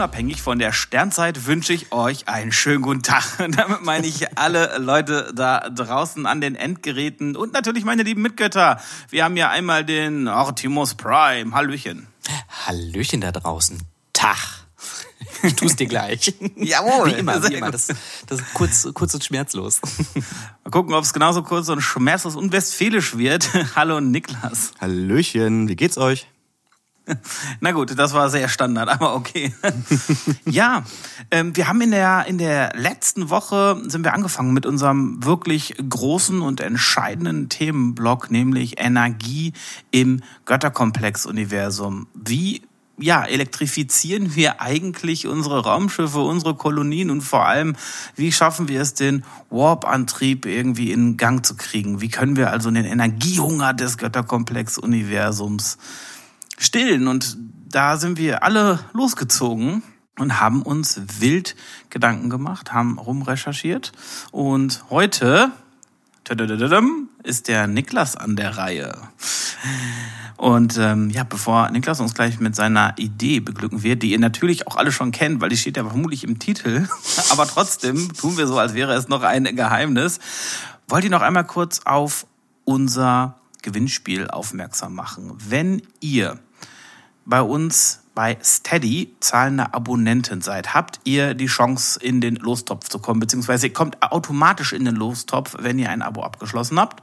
unabhängig von der Sternzeit wünsche ich euch einen schönen guten Tag. Damit meine ich alle Leute da draußen an den Endgeräten und natürlich meine lieben Mitgötter. Wir haben ja einmal den Optimus Prime. Hallöchen. Hallöchen da draußen. Tag. Ich tu's dir gleich. Jawohl. Wie immer, wie immer. Das, das ist kurz, kurz und schmerzlos. Mal gucken, ob es genauso kurz und schmerzlos und westfälisch wird. Hallo Niklas. Hallöchen, wie geht's euch? Na gut, das war sehr Standard, aber okay. ja, ähm, wir haben in der, in der letzten Woche sind wir angefangen mit unserem wirklich großen und entscheidenden Themenblock, nämlich Energie im Götterkomplex-Universum. Wie ja, elektrifizieren wir eigentlich unsere Raumschiffe, unsere Kolonien und vor allem, wie schaffen wir es, den Warp-Antrieb irgendwie in Gang zu kriegen? Wie können wir also den Energiehunger des Götterkomplex-Universums stillen? Und da sind wir alle losgezogen und haben uns wild Gedanken gemacht, haben rumrecherchiert und heute ist der Niklas an der Reihe. Und ähm, ja, bevor Niklas uns gleich mit seiner Idee beglücken wird, die ihr natürlich auch alle schon kennt, weil die steht ja vermutlich im Titel, aber trotzdem tun wir so, als wäre es noch ein Geheimnis, wollt ihr noch einmal kurz auf unser Gewinnspiel aufmerksam machen. Wenn ihr bei uns bei Steady zahlende Abonnenten seid, habt ihr die Chance, in den Lostopf zu kommen, beziehungsweise ihr kommt automatisch in den Lostopf, wenn ihr ein Abo abgeschlossen habt.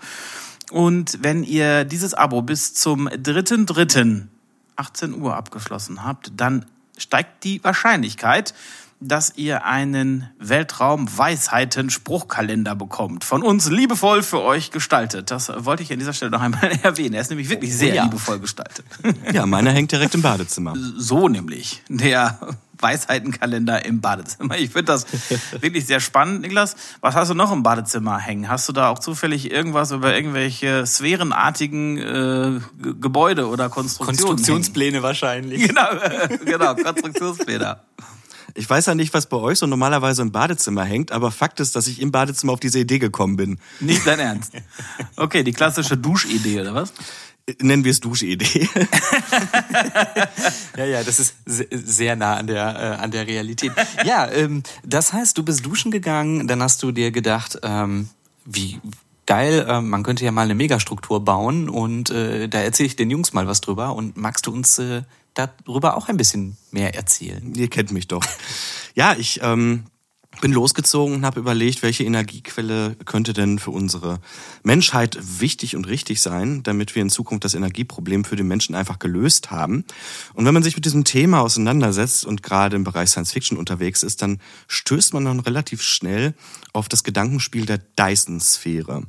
Und wenn ihr dieses Abo bis zum 3.3. 18 Uhr abgeschlossen habt, dann steigt die Wahrscheinlichkeit, dass ihr einen Weltraum-Weisheiten-Spruchkalender bekommt. Von uns liebevoll für euch gestaltet. Das wollte ich an dieser Stelle noch einmal erwähnen. Er ist nämlich wirklich sehr ja. liebevoll gestaltet. Ja, meiner hängt direkt im Badezimmer. So nämlich. Der Weisheitenkalender im Badezimmer. Ich finde das wirklich sehr spannend. Niklas, was hast du noch im Badezimmer hängen? Hast du da auch zufällig irgendwas über irgendwelche sphärenartigen äh, Gebäude oder Konstruktionen? Konstruktionspläne hängen? wahrscheinlich. Genau, genau, Konstruktionspläne. Ich weiß ja nicht, was bei euch so normalerweise im Badezimmer hängt, aber Fakt ist, dass ich im Badezimmer auf diese Idee gekommen bin. Nicht dein Ernst. Okay, die klassische Duschidee, oder was? Nennen wir es Duschidee. ja, ja, das ist sehr nah an der, äh, an der Realität. Ja, ähm, das heißt, du bist duschen gegangen, dann hast du dir gedacht, ähm, wie geil, äh, man könnte ja mal eine Megastruktur bauen und äh, da erzähle ich den Jungs mal was drüber und magst du uns äh, darüber auch ein bisschen mehr erzählen? Ihr kennt mich doch. Ja, ich ähm, bin losgezogen und habe überlegt, welche Energiequelle könnte denn für unsere Menschheit wichtig und richtig sein, damit wir in Zukunft das Energieproblem für den Menschen einfach gelöst haben. Und wenn man sich mit diesem Thema auseinandersetzt und gerade im Bereich Science Fiction unterwegs ist, dann stößt man dann relativ schnell auf das Gedankenspiel der Dyson-Sphäre.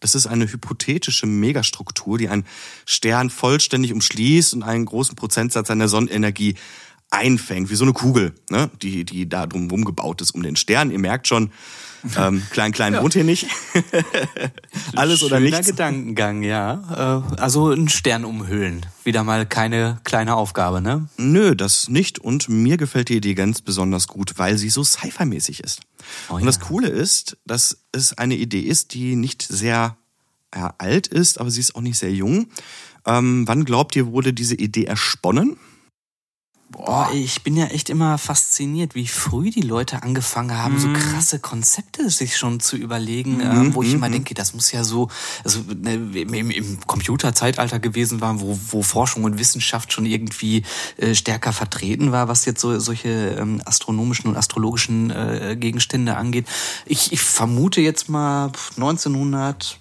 Das ist eine hypothetische Megastruktur, die einen Stern vollständig umschließt und einen großen Prozentsatz seiner Sonnenenergie einfängt, wie so eine Kugel, ne? die, die da drumherum gebaut ist um den Stern. Ihr merkt schon, ähm, klein, klein ja. wohnt hier nicht. Alles Schöner oder nichts. Gedankengang, ja. Äh, also ein Stern umhüllen. Wieder mal keine kleine Aufgabe, ne? Nö, das nicht. Und mir gefällt die Idee ganz besonders gut, weil sie so sci-fi-mäßig ist. Oh, Und ja. das Coole ist, dass es eine Idee ist, die nicht sehr ja, alt ist, aber sie ist auch nicht sehr jung. Ähm, wann glaubt ihr, wurde diese Idee ersponnen? Boah, ich bin ja echt immer fasziniert, wie früh die Leute angefangen haben, mm. so mhm. krasse Konzepte sich schon zu überlegen, mm, ähm, wo ich mm, immer mhm. denke, das muss ja so also, ne, im, im Computerzeitalter gewesen war, wo, wo Forschung und Wissenschaft schon irgendwie äh, stärker vertreten war, was jetzt so solche ähm, astronomischen und astrologischen äh, Gegenstände angeht. Ich, ich vermute jetzt mal 1900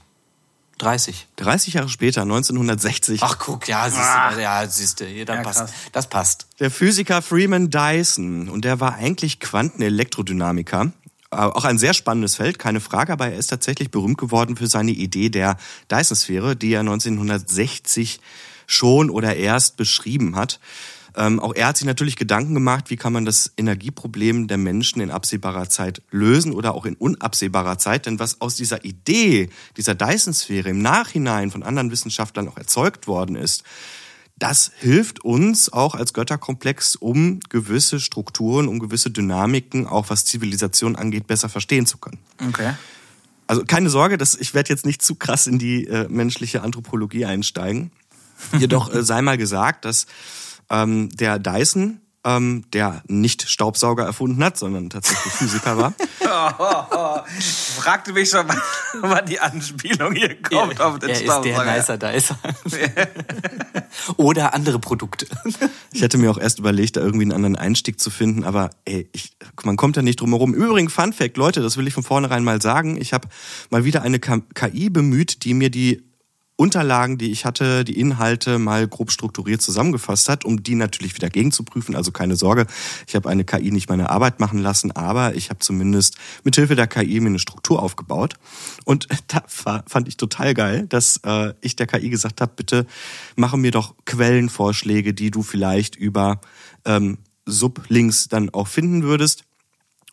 30. 30 Jahre später, 1960. Ach guck, ja, siehst du, ja, siehst du, ja, passt. Krass. das passt. Der Physiker Freeman Dyson, und der war eigentlich Quantenelektrodynamiker. Äh, auch ein sehr spannendes Feld, keine Frage, aber er ist tatsächlich berühmt geworden für seine Idee der Dyson-Sphäre, die er 1960 schon oder erst beschrieben hat. Ähm, auch er hat sich natürlich Gedanken gemacht, wie kann man das Energieproblem der Menschen in absehbarer Zeit lösen oder auch in unabsehbarer Zeit. Denn was aus dieser Idee, dieser Dyson-Sphäre im Nachhinein von anderen Wissenschaftlern auch erzeugt worden ist, das hilft uns auch als Götterkomplex, um gewisse Strukturen, um gewisse Dynamiken, auch was Zivilisation angeht, besser verstehen zu können. Okay. Also keine Sorge, dass ich werde jetzt nicht zu krass in die äh, menschliche Anthropologie einsteigen. Jedoch äh, sei mal gesagt, dass ähm, der Dyson ähm, der nicht Staubsauger erfunden hat, sondern tatsächlich Physiker war. ich fragte mich schon, wann die Anspielung hier kommt er, auf den er Staubsauger. Ist der Nicer Dicer. Oder andere Produkte. Ich hätte mir auch erst überlegt, da irgendwie einen anderen Einstieg zu finden, aber ey, ich, man kommt ja nicht drum herum. Übrigens, Fun Fact, Leute, das will ich von vornherein mal sagen. Ich habe mal wieder eine KI bemüht, die mir die Unterlagen, die ich hatte, die Inhalte mal grob strukturiert zusammengefasst hat, um die natürlich wieder gegenzuprüfen. Also keine Sorge, ich habe eine KI nicht meine Arbeit machen lassen, aber ich habe zumindest mit Hilfe der KI mir eine Struktur aufgebaut. Und da fand ich total geil, dass äh, ich der KI gesagt habe, bitte mache mir doch Quellenvorschläge, die du vielleicht über ähm, Sublinks dann auch finden würdest.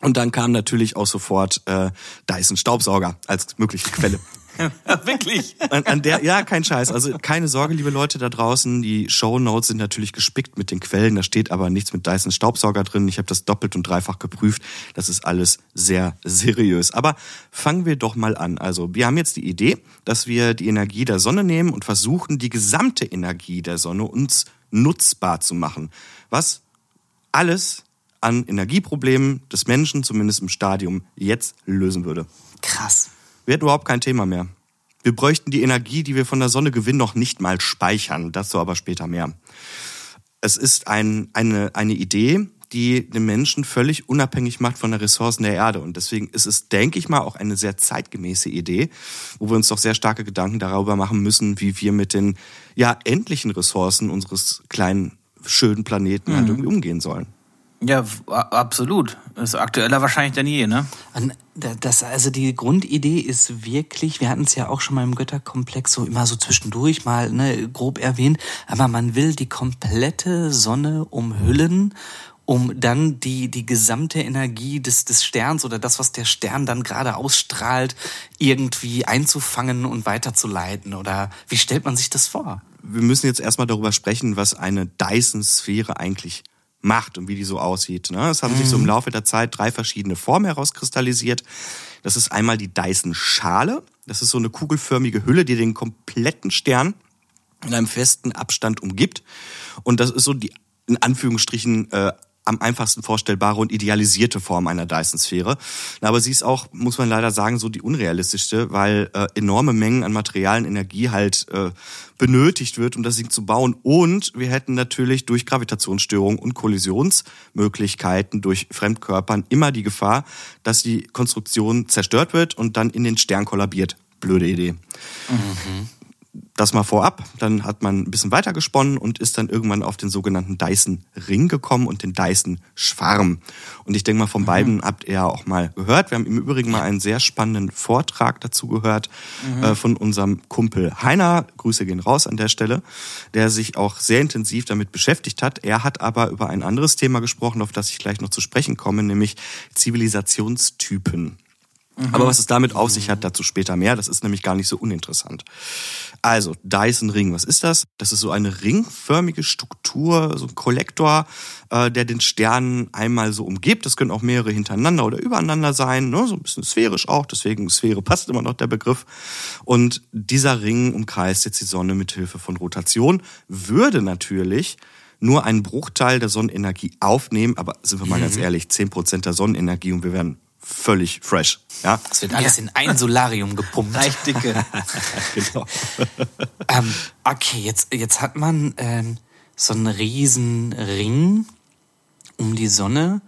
Und dann kam natürlich auch sofort äh, Dyson Staubsauger als mögliche Quelle. Wirklich? An, an, der, ja, kein Scheiß. Also keine Sorge, liebe Leute da draußen. Die Show Notes sind natürlich gespickt mit den Quellen. Da steht aber nichts mit Dyson Staubsauger drin. Ich habe das doppelt und dreifach geprüft. Das ist alles sehr seriös. Aber fangen wir doch mal an. Also wir haben jetzt die Idee, dass wir die Energie der Sonne nehmen und versuchen, die gesamte Energie der Sonne uns nutzbar zu machen. Was alles an Energieproblemen des Menschen, zumindest im Stadium, jetzt lösen würde. Krass. Wir hätten überhaupt kein Thema mehr. Wir bräuchten die Energie, die wir von der Sonne gewinnen, noch nicht mal speichern. Dazu aber später mehr. Es ist ein, eine, eine Idee, die den Menschen völlig unabhängig macht von den Ressourcen der Erde. Und deswegen ist es, denke ich mal, auch eine sehr zeitgemäße Idee, wo wir uns doch sehr starke Gedanken darüber machen müssen, wie wir mit den ja endlichen Ressourcen unseres kleinen, schönen Planeten mhm. halt irgendwie umgehen sollen. Ja, absolut. Ist aktueller wahrscheinlich denn je, ne? Das, also die Grundidee ist wirklich, wir hatten es ja auch schon mal im Götterkomplex so immer so zwischendurch mal ne, grob erwähnt, aber man will die komplette Sonne umhüllen um dann die, die gesamte Energie des, des Sterns oder das, was der Stern dann gerade ausstrahlt, irgendwie einzufangen und weiterzuleiten? Oder wie stellt man sich das vor? Wir müssen jetzt erstmal darüber sprechen, was eine Dyson-Sphäre eigentlich macht und wie die so aussieht. Ne? Es haben sich so im mhm. Laufe der Zeit drei verschiedene Formen herauskristallisiert. Das ist einmal die Dyson-Schale. Das ist so eine kugelförmige Hülle, die den kompletten Stern in einem festen Abstand umgibt. Und das ist so die, in Anführungsstrichen, äh, am einfachsten vorstellbare und idealisierte Form einer Dyson-Sphäre. Aber sie ist auch, muss man leider sagen, so die unrealistischste, weil äh, enorme Mengen an materialen Energie halt äh, benötigt wird, um das Ding zu bauen. Und wir hätten natürlich durch Gravitationsstörungen und Kollisionsmöglichkeiten durch Fremdkörpern immer die Gefahr, dass die Konstruktion zerstört wird und dann in den Stern kollabiert. Blöde Idee. Mhm das mal vorab. Dann hat man ein bisschen weiter gesponnen und ist dann irgendwann auf den sogenannten Dyson-Ring gekommen und den Dyson-Schwarm. Und ich denke mal, von mhm. beiden habt ihr ja auch mal gehört. Wir haben im Übrigen mal einen sehr spannenden Vortrag dazu gehört mhm. äh, von unserem Kumpel Heiner. Grüße gehen raus an der Stelle, der sich auch sehr intensiv damit beschäftigt hat. Er hat aber über ein anderes Thema gesprochen, auf das ich gleich noch zu sprechen komme, nämlich Zivilisationstypen. Mhm. Aber was es damit auf sich hat, dazu später mehr. Das ist nämlich gar nicht so uninteressant. Also, Dyson Ring, was ist das? Das ist so eine ringförmige Struktur, so ein Kollektor, äh, der den Stern einmal so umgibt. Das können auch mehrere hintereinander oder übereinander sein, ne? so ein bisschen sphärisch auch. Deswegen Sphäre passt immer noch der Begriff. Und dieser Ring umkreist jetzt die Sonne mit Hilfe von Rotation, würde natürlich nur einen Bruchteil der Sonnenenergie aufnehmen, aber sind wir mal mhm. ganz ehrlich, zehn Prozent der Sonnenenergie und wir werden völlig fresh. Ja? Das wird alles ja. in ein Solarium gepumpt. Leicht dicke. genau. ähm, okay, jetzt, jetzt hat man ähm, so einen riesen Ring um die Sonne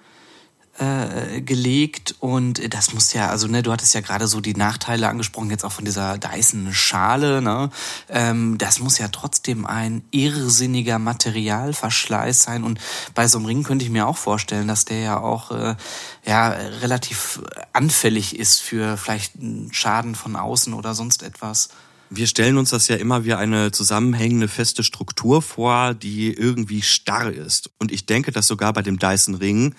äh, gelegt und das muss ja, also ne, du hattest ja gerade so die Nachteile angesprochen, jetzt auch von dieser Dyson-Schale, ne? Ähm, das muss ja trotzdem ein irrsinniger Materialverschleiß sein und bei so einem Ring könnte ich mir auch vorstellen, dass der ja auch äh, ja relativ anfällig ist für vielleicht einen Schaden von außen oder sonst etwas. Wir stellen uns das ja immer wie eine zusammenhängende feste Struktur vor, die irgendwie starr ist. Und ich denke, dass sogar bei dem Dyson Ring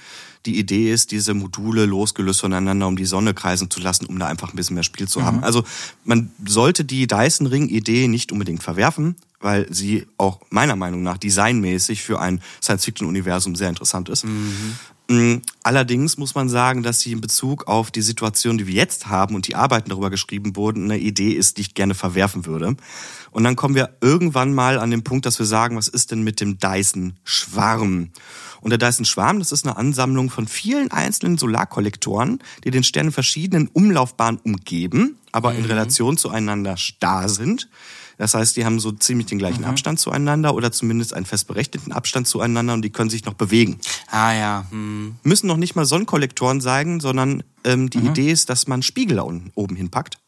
die Idee ist, diese Module losgelöst voneinander um die Sonne kreisen zu lassen, um da einfach ein bisschen mehr Spiel zu haben. Mhm. Also man sollte die Dyson Ring Idee nicht unbedingt verwerfen, weil sie auch meiner Meinung nach designmäßig für ein Science-Fiction-Universum sehr interessant ist. Mhm. Mm, Allerdings muss man sagen, dass sie in Bezug auf die Situation, die wir jetzt haben und die Arbeiten darüber geschrieben wurden, eine Idee ist, die ich gerne verwerfen würde. Und dann kommen wir irgendwann mal an den Punkt, dass wir sagen, was ist denn mit dem Dyson-Schwarm? Und der Dyson-Schwarm, das ist eine Ansammlung von vielen einzelnen Solarkollektoren, die den Stern in verschiedenen Umlaufbahnen umgeben, aber mhm. in Relation zueinander starr sind. Das heißt, die haben so ziemlich den gleichen mhm. Abstand zueinander oder zumindest einen festberechneten Abstand zueinander und die können sich noch bewegen. Ah ja. Hm. Müssen noch nicht mal Sonnenkollektoren sein, sondern ähm, die mhm. Idee ist, dass man Spiegel oben hinpackt.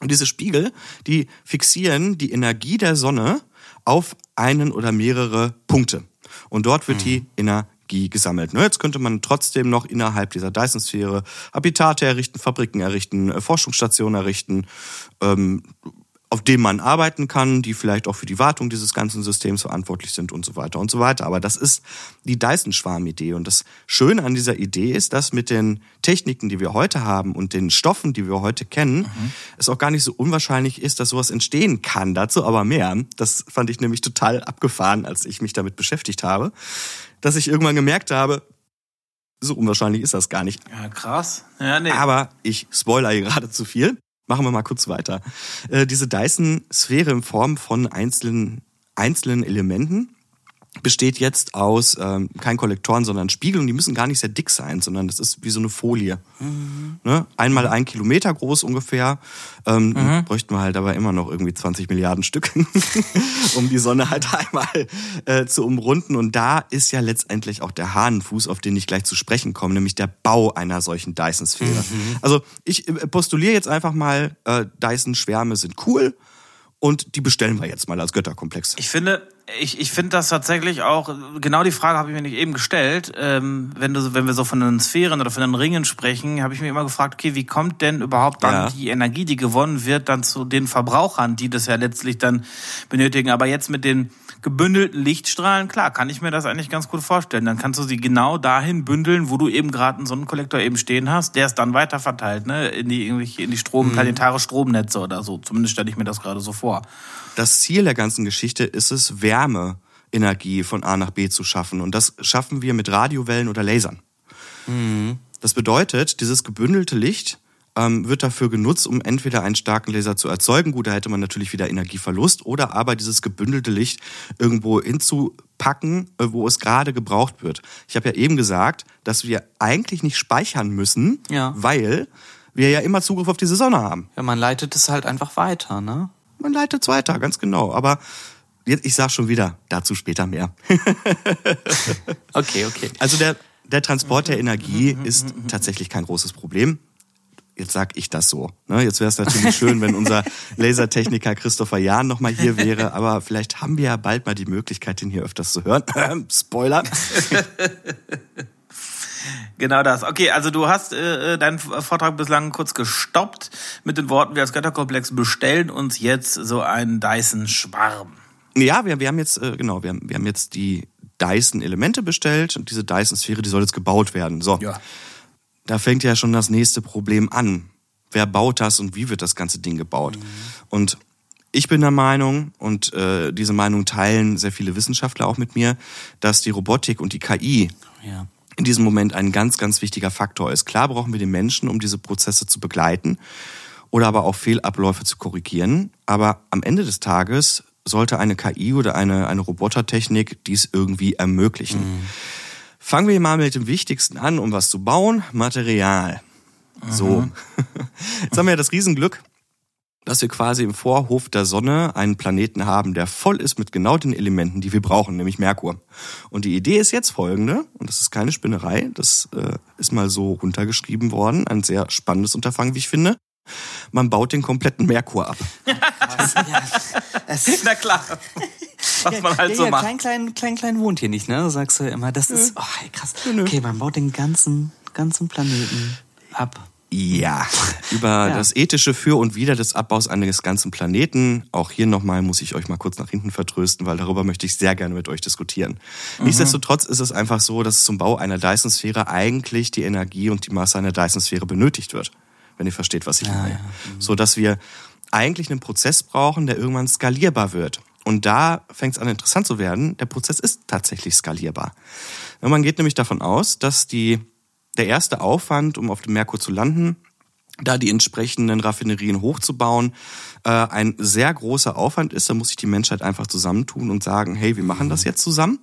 Und diese Spiegel, die fixieren die Energie der Sonne auf einen oder mehrere Punkte. Und dort wird mhm. die Energie gesammelt. Nur jetzt könnte man trotzdem noch innerhalb dieser Dyson-Sphäre Habitate errichten, Fabriken errichten, äh, Forschungsstationen errichten, ähm, auf dem man arbeiten kann, die vielleicht auch für die Wartung dieses ganzen Systems verantwortlich sind und so weiter und so weiter. Aber das ist die Dyson-Schwarm-Idee. Und das Schöne an dieser Idee ist, dass mit den Techniken, die wir heute haben und den Stoffen, die wir heute kennen, mhm. es auch gar nicht so unwahrscheinlich ist, dass sowas entstehen kann. Dazu aber mehr. Das fand ich nämlich total abgefahren, als ich mich damit beschäftigt habe, dass ich irgendwann gemerkt habe, so unwahrscheinlich ist das gar nicht. Ja, krass. Ja, nee. Aber ich spoiler hier gerade zu viel. Machen wir mal kurz weiter. Äh, diese Dyson-Sphäre in Form von einzelnen, einzelnen Elementen besteht jetzt aus ähm, kein Kollektoren, sondern Spiegeln. Die müssen gar nicht sehr dick sein, sondern das ist wie so eine Folie. Mhm. Ne? Einmal ein Kilometer groß ungefähr. Ähm, mhm. Bräuchten wir halt aber immer noch irgendwie 20 Milliarden Stück, um die Sonne halt einmal äh, zu umrunden. Und da ist ja letztendlich auch der Hahnenfuß, auf den ich gleich zu sprechen komme, nämlich der Bau einer solchen Dyson-Sphäre. Mhm. Also ich äh, postuliere jetzt einfach mal, äh, Dyson-Schwärme sind cool und die bestellen wir jetzt mal als Götterkomplex. Ich finde, ich, ich finde das tatsächlich auch, genau die Frage habe ich mir nicht eben gestellt. Ähm, wenn, du, wenn wir so von den Sphären oder von den Ringen sprechen, habe ich mir immer gefragt, okay, wie kommt denn überhaupt dann ja. die Energie, die gewonnen wird, dann zu den Verbrauchern, die das ja letztlich dann benötigen. Aber jetzt mit den gebündelten Lichtstrahlen, klar, kann ich mir das eigentlich ganz gut vorstellen. Dann kannst du sie genau dahin bündeln, wo du eben gerade einen Sonnenkollektor eben stehen hast, der es dann weiter verteilt, ne, in die, in die Strom, mhm. planetare Stromnetze oder so. Zumindest stelle ich mir das gerade so vor. Das Ziel der ganzen Geschichte ist es, Wärmeenergie von A nach B zu schaffen. Und das schaffen wir mit Radiowellen oder Lasern. Mhm. Das bedeutet, dieses gebündelte Licht ähm, wird dafür genutzt, um entweder einen starken Laser zu erzeugen. Gut, da hätte man natürlich wieder Energieverlust. Oder aber dieses gebündelte Licht irgendwo hinzupacken, äh, wo es gerade gebraucht wird. Ich habe ja eben gesagt, dass wir eigentlich nicht speichern müssen, ja. weil wir ja immer Zugriff auf diese Sonne haben. Ja, man leitet es halt einfach weiter, ne? Man leitet es weiter, ganz genau. Aber jetzt, ich sage schon wieder, dazu später mehr. okay, okay. Also der, der Transport der Energie ist tatsächlich kein großes Problem. Jetzt sag ich das so. Ne? Jetzt wäre es natürlich schön, wenn unser Lasertechniker Christopher Jahn nochmal hier wäre, aber vielleicht haben wir ja bald mal die Möglichkeit, ihn hier öfters zu hören. Spoiler. Genau das. Okay, also du hast äh, äh, deinen Vortrag bislang kurz gestoppt mit den Worten, wir als Götterkomplex bestellen uns jetzt so einen Dyson-Schwarm. Ja, wir, wir haben jetzt, äh, genau, wir haben, wir haben jetzt die Dyson-Elemente bestellt und diese Dyson-Sphäre, die soll jetzt gebaut werden. So. Ja. Da fängt ja schon das nächste Problem an. Wer baut das und wie wird das ganze Ding gebaut? Mhm. Und ich bin der Meinung, und äh, diese Meinung teilen sehr viele Wissenschaftler auch mit mir, dass die Robotik und die KI ja in diesem Moment ein ganz, ganz wichtiger Faktor ist. Klar brauchen wir den Menschen, um diese Prozesse zu begleiten oder aber auch Fehlabläufe zu korrigieren. Aber am Ende des Tages sollte eine KI oder eine, eine Robotertechnik dies irgendwie ermöglichen. Mhm. Fangen wir mal mit dem Wichtigsten an, um was zu bauen. Material. Mhm. So. Jetzt haben wir ja das Riesenglück, dass wir quasi im Vorhof der Sonne einen Planeten haben, der voll ist mit genau den Elementen, die wir brauchen, nämlich Merkur. Und die Idee ist jetzt folgende, und das ist keine Spinnerei, das äh, ist mal so runtergeschrieben worden, ein sehr spannendes Unterfangen, wie ich finde. Man baut den kompletten Merkur ab. Das, ja, Na klar. Was man halt ja, so ja, macht. Klein, klein, klein, klein wohnt hier nicht, ne? Sagst du immer. Das ist, oh, krass. Okay, man baut den ganzen, ganzen Planeten ab. Ja, über ja. das ethische Für und Wider des Abbaus eines ganzen Planeten. Auch hier nochmal muss ich euch mal kurz nach hinten vertrösten, weil darüber möchte ich sehr gerne mit euch diskutieren. Mhm. Nichtsdestotrotz ist es einfach so, dass zum Bau einer Dyson-Sphäre eigentlich die Energie und die Masse einer Dyson-Sphäre benötigt wird. Wenn ihr versteht, was ich meine. Ja, mhm. So dass wir eigentlich einen Prozess brauchen, der irgendwann skalierbar wird. Und da fängt es an interessant zu werden. Der Prozess ist tatsächlich skalierbar. Man geht nämlich davon aus, dass die der erste Aufwand, um auf dem Merkur zu landen, da die entsprechenden Raffinerien hochzubauen, äh, ein sehr großer Aufwand ist. Da muss sich die Menschheit einfach zusammentun und sagen, hey, wir machen das jetzt zusammen.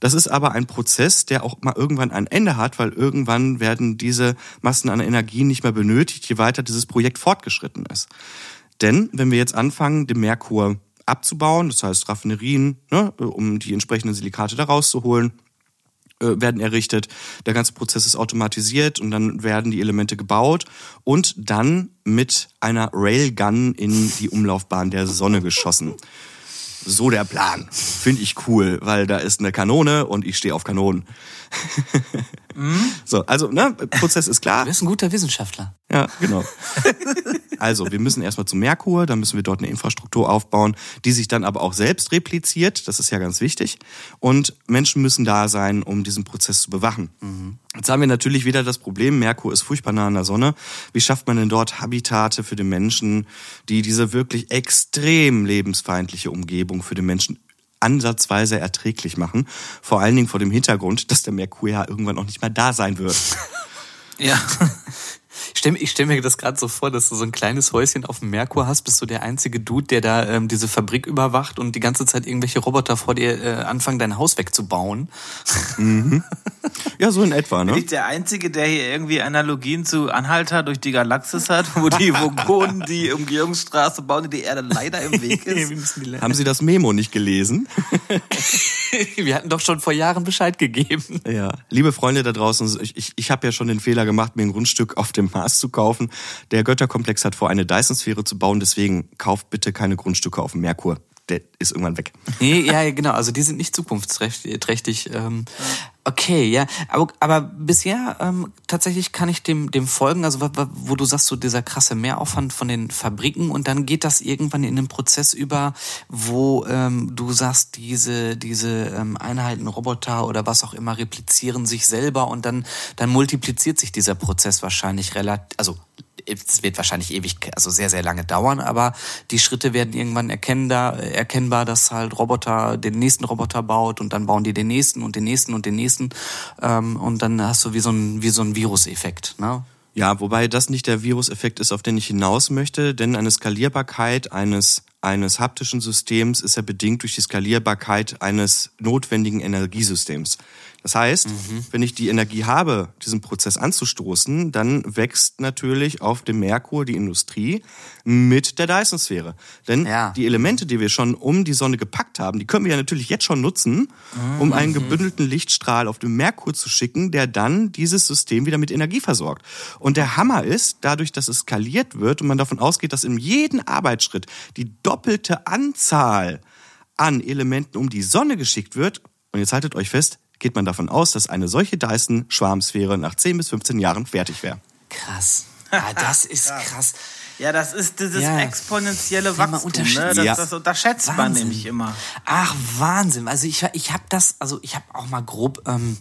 Das ist aber ein Prozess, der auch mal irgendwann ein Ende hat, weil irgendwann werden diese Massen an Energie nicht mehr benötigt, je weiter dieses Projekt fortgeschritten ist. Denn wenn wir jetzt anfangen, den Merkur abzubauen, das heißt Raffinerien, ne, um die entsprechenden Silikate da rauszuholen, werden errichtet. Der ganze Prozess ist automatisiert und dann werden die Elemente gebaut und dann mit einer Railgun in die Umlaufbahn der Sonne geschossen. So der Plan. Finde ich cool, weil da ist eine Kanone und ich stehe auf Kanonen. Mhm. So, also, ne, Prozess ist klar. Du bist ein guter Wissenschaftler. Ja, genau. Also, wir müssen erstmal zum Merkur, dann müssen wir dort eine Infrastruktur aufbauen, die sich dann aber auch selbst repliziert. Das ist ja ganz wichtig. Und Menschen müssen da sein, um diesen Prozess zu bewachen. Mhm. Jetzt haben wir natürlich wieder das Problem, Merkur ist furchtbar nah an der Sonne. Wie schafft man denn dort Habitate für den Menschen, die diese wirklich extrem lebensfeindliche Umgebung für den Menschen ansatzweise erträglich machen. Vor allen Dingen vor dem Hintergrund, dass der Merkur ja irgendwann auch nicht mehr da sein wird. ja. Ich stelle ich stell mir das gerade so vor, dass du so ein kleines Häuschen auf dem Merkur hast, bist du der einzige Dude, der da ähm, diese Fabrik überwacht und die ganze Zeit irgendwelche Roboter vor dir äh, anfangen, dein Haus wegzubauen. Mhm. Ja, so in etwa, ne? Bin ich der Einzige, der hier irgendwie Analogien zu Anhalter durch die Galaxis hat, wo die Vogonen die Umgehungsstraße bauen, die die Erde leider im Weg ist? Haben Sie das Memo nicht gelesen? Wir hatten doch schon vor Jahren Bescheid gegeben. Ja, liebe Freunde da draußen, ich, ich, ich habe ja schon den Fehler gemacht, mir ein Grundstück auf dem Mars zu kaufen. Der Götterkomplex hat vor, eine Dyson-Sphäre zu bauen, deswegen kauft bitte keine Grundstücke auf dem Merkur der ist irgendwann weg. Nee, ja, genau. Also die sind nicht zukunftsträchtig. Ähm, okay, ja. Aber, aber bisher ähm, tatsächlich kann ich dem, dem folgen, also wo du sagst, so dieser krasse Mehraufwand von den Fabriken und dann geht das irgendwann in den Prozess über, wo ähm, du sagst, diese, diese ähm, Einheiten, Roboter oder was auch immer replizieren sich selber und dann, dann multipliziert sich dieser Prozess wahrscheinlich relativ, also es wird wahrscheinlich ewig, also sehr, sehr lange dauern, aber die Schritte werden irgendwann erkennbar, dass halt Roboter den nächsten Roboter baut und dann bauen die den nächsten und den nächsten und den nächsten ähm, und dann hast du wie so ein, wie so ein Viruseffekt, ne? Ja, wobei das nicht der Viruseffekt ist, auf den ich hinaus möchte, denn eine Skalierbarkeit eines eines haptischen Systems ist ja bedingt durch die Skalierbarkeit eines notwendigen Energiesystems. Das heißt, mhm. wenn ich die Energie habe, diesen Prozess anzustoßen, dann wächst natürlich auf dem Merkur die Industrie mit der Dyson-Sphäre. Denn ja. die Elemente, die wir schon um die Sonne gepackt haben, die können wir ja natürlich jetzt schon nutzen, mhm. um einen gebündelten Lichtstrahl auf den Merkur zu schicken, der dann dieses System wieder mit Energie versorgt. Und der Hammer ist, dadurch, dass es skaliert wird und man davon ausgeht, dass in jedem Arbeitsschritt die doppelte Anzahl an Elementen um die Sonne geschickt wird, und jetzt haltet euch fest, geht man davon aus, dass eine solche Dyson-Schwarmsphäre nach 10 bis 15 Jahren fertig wäre. Krass. Ja, das ist krass. Ja, das ist dieses ja. exponentielle Wachstum. Ne? Das, ja. das unterschätzt Wahnsinn. man nämlich immer. Ach, Wahnsinn. Also ich, ich habe das, also ich habe auch mal grob ähm,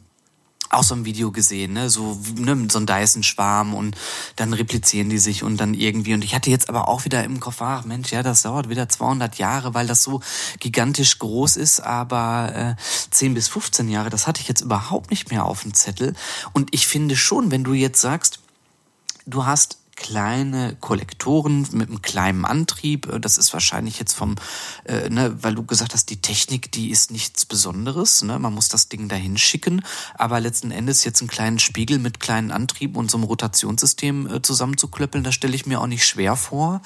auch so ein Video gesehen, ne, so ne, so ein Dyson-Schwarm und dann replizieren die sich und dann irgendwie. Und ich hatte jetzt aber auch wieder im Kopf, ach Mensch, ja, das dauert wieder 200 Jahre, weil das so gigantisch groß ist, aber äh, 10 bis 15 Jahre, das hatte ich jetzt überhaupt nicht mehr auf dem Zettel. Und ich finde schon, wenn du jetzt sagst, du hast kleine Kollektoren mit einem kleinen Antrieb. Äh, das ist wahrscheinlich jetzt vom, äh, ne, weil du gesagt hast, die Technik, die ist nichts Besonderes. Ne? Man muss das Ding dahin schicken. Aber letzten Endes jetzt einen kleinen Spiegel mit kleinen Antrieben und so einem Rotationssystem äh, zusammenzuklöppeln, das stelle ich mir auch nicht schwer vor.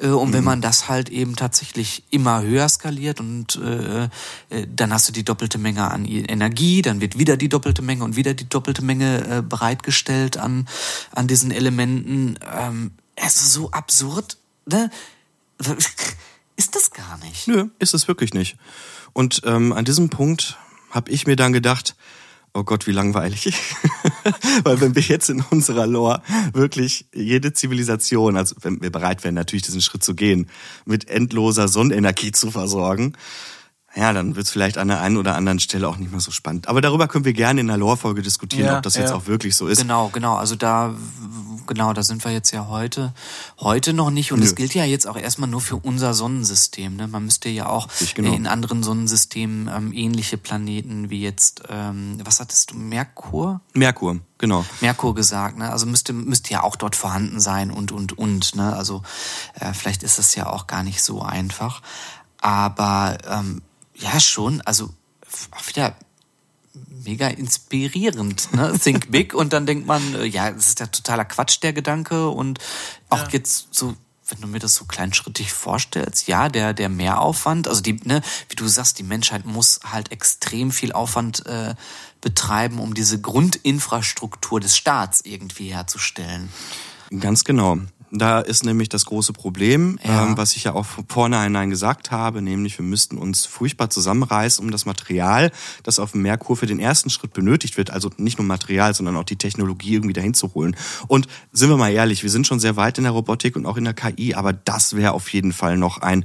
Äh, und mhm. wenn man das halt eben tatsächlich immer höher skaliert und äh, äh, dann hast du die doppelte Menge an Energie, dann wird wieder die doppelte Menge und wieder die doppelte Menge äh, bereitgestellt an, an diesen Elementen ähm, ist so absurd, ne? Ist das gar nicht. Nö, ist es wirklich nicht. Und ähm, an diesem Punkt habe ich mir dann gedacht, oh Gott, wie langweilig. Weil wenn wir jetzt in unserer Lore wirklich jede Zivilisation, also wenn wir bereit wären, natürlich diesen Schritt zu gehen, mit endloser Sonnenenergie zu versorgen, ja, dann wird es vielleicht an der einen oder anderen Stelle auch nicht mehr so spannend. Aber darüber können wir gerne in der Lore-Folge diskutieren, ja, ob das ja. jetzt auch wirklich so ist. Genau, genau. Also da genau, da sind wir jetzt ja heute, heute noch nicht. Und es gilt ja jetzt auch erstmal nur für unser Sonnensystem. Ne? Man müsste ja auch genau. in anderen Sonnensystemen ähm, ähnliche Planeten wie jetzt, ähm, was hattest du, Merkur? Merkur, genau. Merkur gesagt, ne? Also müsste, müsste ja auch dort vorhanden sein und, und, und. Ne? Also äh, vielleicht ist es ja auch gar nicht so einfach. Aber ähm, ja, schon, also auch wieder mega inspirierend. Ne? Think big und dann denkt man, äh, ja, das ist ja totaler Quatsch, der Gedanke. Und auch ja. jetzt so, wenn du mir das so kleinschrittig vorstellst, ja, der, der Mehraufwand, also die, ne, wie du sagst, die Menschheit muss halt extrem viel Aufwand äh, betreiben, um diese Grundinfrastruktur des Staats irgendwie herzustellen. Ganz genau. Da ist nämlich das große Problem, ja. ähm, was ich ja auch vornherein gesagt habe, nämlich wir müssten uns furchtbar zusammenreißen, um das Material, das auf dem Merkur für den ersten Schritt benötigt wird, also nicht nur Material, sondern auch die Technologie irgendwie dahin zu holen. Und sind wir mal ehrlich, wir sind schon sehr weit in der Robotik und auch in der KI, aber das wäre auf jeden Fall noch ein